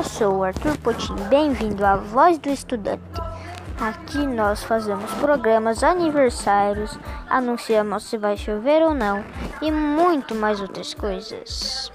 Eu sou o Arthur Potin, bem-vindo à Voz do Estudante. Aqui nós fazemos programas aniversários, anunciamos se vai chover ou não e muito mais outras coisas.